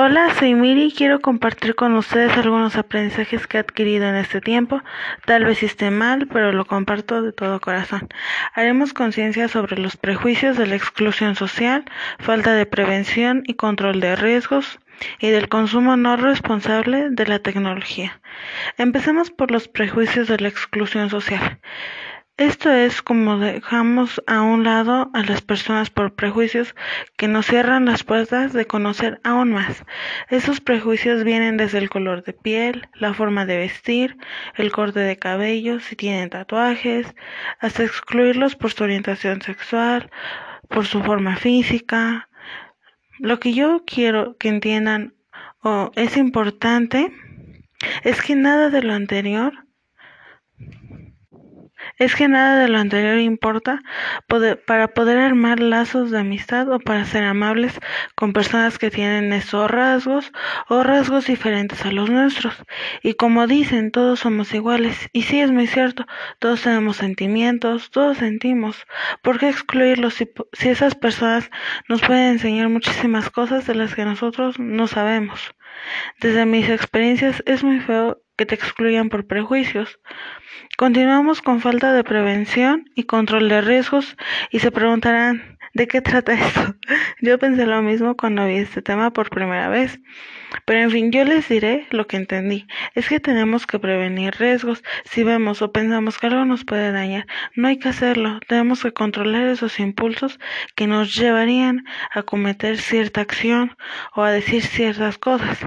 Hola, soy Miri y quiero compartir con ustedes algunos aprendizajes que he adquirido en este tiempo. Tal vez esté mal, pero lo comparto de todo corazón. Haremos conciencia sobre los prejuicios de la exclusión social, falta de prevención y control de riesgos y del consumo no responsable de la tecnología. Empecemos por los prejuicios de la exclusión social. Esto es como dejamos a un lado a las personas por prejuicios que nos cierran las puertas de conocer aún más. Esos prejuicios vienen desde el color de piel, la forma de vestir, el corte de cabello, si tienen tatuajes, hasta excluirlos por su orientación sexual, por su forma física. Lo que yo quiero que entiendan o es importante es que nada de lo anterior es que nada de lo anterior importa para poder armar lazos de amistad o para ser amables con personas que tienen esos rasgos o rasgos diferentes a los nuestros. Y como dicen, todos somos iguales. Y sí es muy cierto, todos tenemos sentimientos, todos sentimos. ¿Por qué excluirlos si, esas personas nos pueden enseñar muchísimas cosas de las que nosotros no sabemos? Desde mis experiencias es muy feo que te excluyan por prejuicios. Continuamos con falta de prevención y control de riesgos y se preguntarán, ¿de qué trata esto? Yo pensé lo mismo cuando vi este tema por primera vez. Pero en fin, yo les diré lo que entendí. Es que tenemos que prevenir riesgos. Si vemos o pensamos que algo nos puede dañar, no hay que hacerlo. Tenemos que controlar esos impulsos que nos llevarían a cometer cierta acción o a decir ciertas cosas.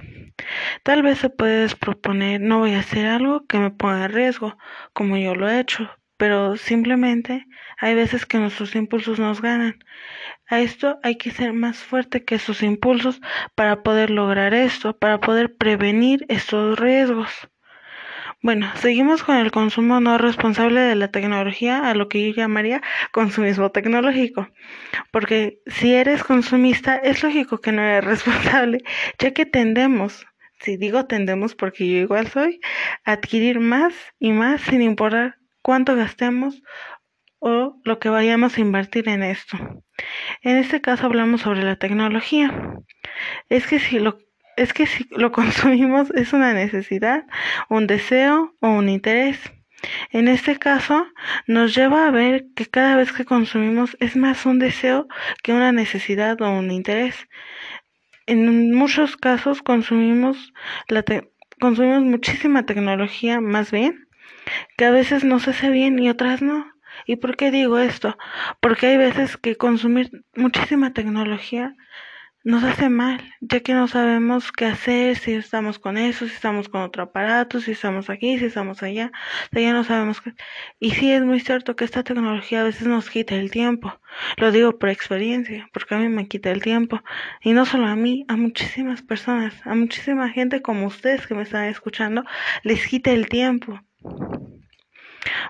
Tal vez se puede proponer no voy a hacer algo que me ponga en riesgo, como yo lo he hecho, pero simplemente hay veces que nuestros impulsos nos ganan. A esto hay que ser más fuerte que esos impulsos para poder lograr esto, para poder prevenir estos riesgos. Bueno, seguimos con el consumo no responsable de la tecnología, a lo que yo llamaría consumismo tecnológico. Porque si eres consumista, es lógico que no eres responsable, ya que tendemos si digo tendemos porque yo igual soy, adquirir más y más sin importar cuánto gastemos o lo que vayamos a invertir en esto. En este caso hablamos sobre la tecnología. Es que si lo es que si lo consumimos es una necesidad, un deseo o un interés. En este caso, nos lleva a ver que cada vez que consumimos es más un deseo que una necesidad o un interés en muchos casos consumimos, la consumimos muchísima tecnología, más bien, que a veces nos hace bien y otras no. ¿Y por qué digo esto? Porque hay veces que consumir muchísima tecnología nos hace mal, ya que no sabemos qué hacer, si estamos con eso, si estamos con otro aparato, si estamos aquí, si estamos allá, ya no sabemos qué. Y sí es muy cierto que esta tecnología a veces nos quita el tiempo. Lo digo por experiencia, porque a mí me quita el tiempo. Y no solo a mí, a muchísimas personas, a muchísima gente como ustedes que me están escuchando, les quita el tiempo.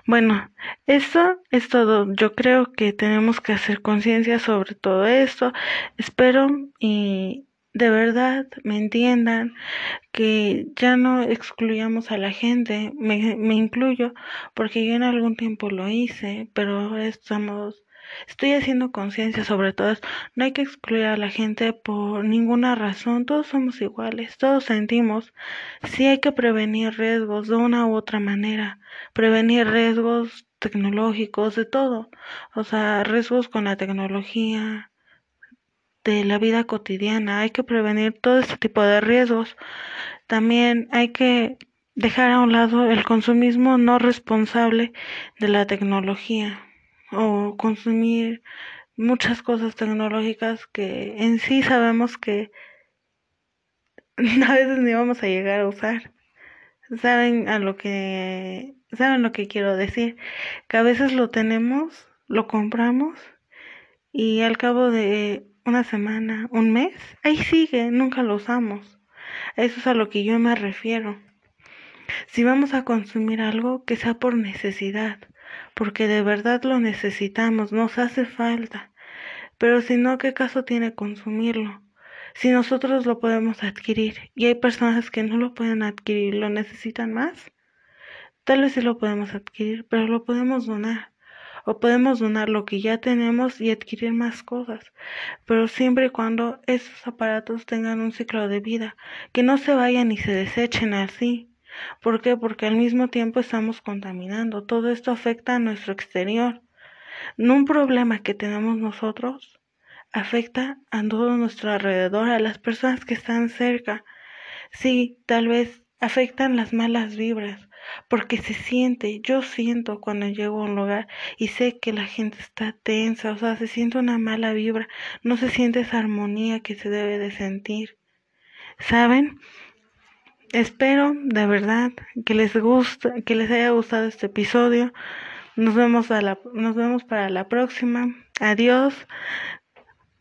Bueno, eso es todo. Yo creo que tenemos que hacer conciencia sobre todo esto. Espero y de verdad me entiendan que ya no excluyamos a la gente. Me, me incluyo porque yo en algún tiempo lo hice, pero ahora estamos Estoy haciendo conciencia sobre todo. No hay que excluir a la gente por ninguna razón. Todos somos iguales, todos sentimos. Sí hay que prevenir riesgos de una u otra manera. Prevenir riesgos tecnológicos, de todo. O sea, riesgos con la tecnología, de la vida cotidiana. Hay que prevenir todo este tipo de riesgos. También hay que dejar a un lado el consumismo no responsable de la tecnología o consumir muchas cosas tecnológicas que en sí sabemos que a veces ni vamos a llegar a usar. Saben a lo que saben lo que quiero decir, que a veces lo tenemos, lo compramos y al cabo de una semana, un mes, ahí sigue, nunca lo usamos. Eso es a lo que yo me refiero. Si vamos a consumir algo que sea por necesidad, porque de verdad lo necesitamos, nos hace falta. Pero si no, ¿qué caso tiene consumirlo? Si nosotros lo podemos adquirir y hay personas que no lo pueden adquirir, lo necesitan más, tal vez sí lo podemos adquirir, pero lo podemos donar o podemos donar lo que ya tenemos y adquirir más cosas, pero siempre y cuando esos aparatos tengan un ciclo de vida, que no se vayan y se desechen así. ¿Por qué? Porque al mismo tiempo estamos contaminando. Todo esto afecta a nuestro exterior. No un problema que tenemos nosotros afecta a todo nuestro alrededor, a las personas que están cerca. Sí, tal vez afectan las malas vibras, porque se siente, yo siento cuando llego a un lugar y sé que la gente está tensa, o sea, se siente una mala vibra, no se siente esa armonía que se debe de sentir. ¿Saben? Espero de verdad que les guste, que les haya gustado este episodio. Nos vemos nos vemos para la próxima. Adiós.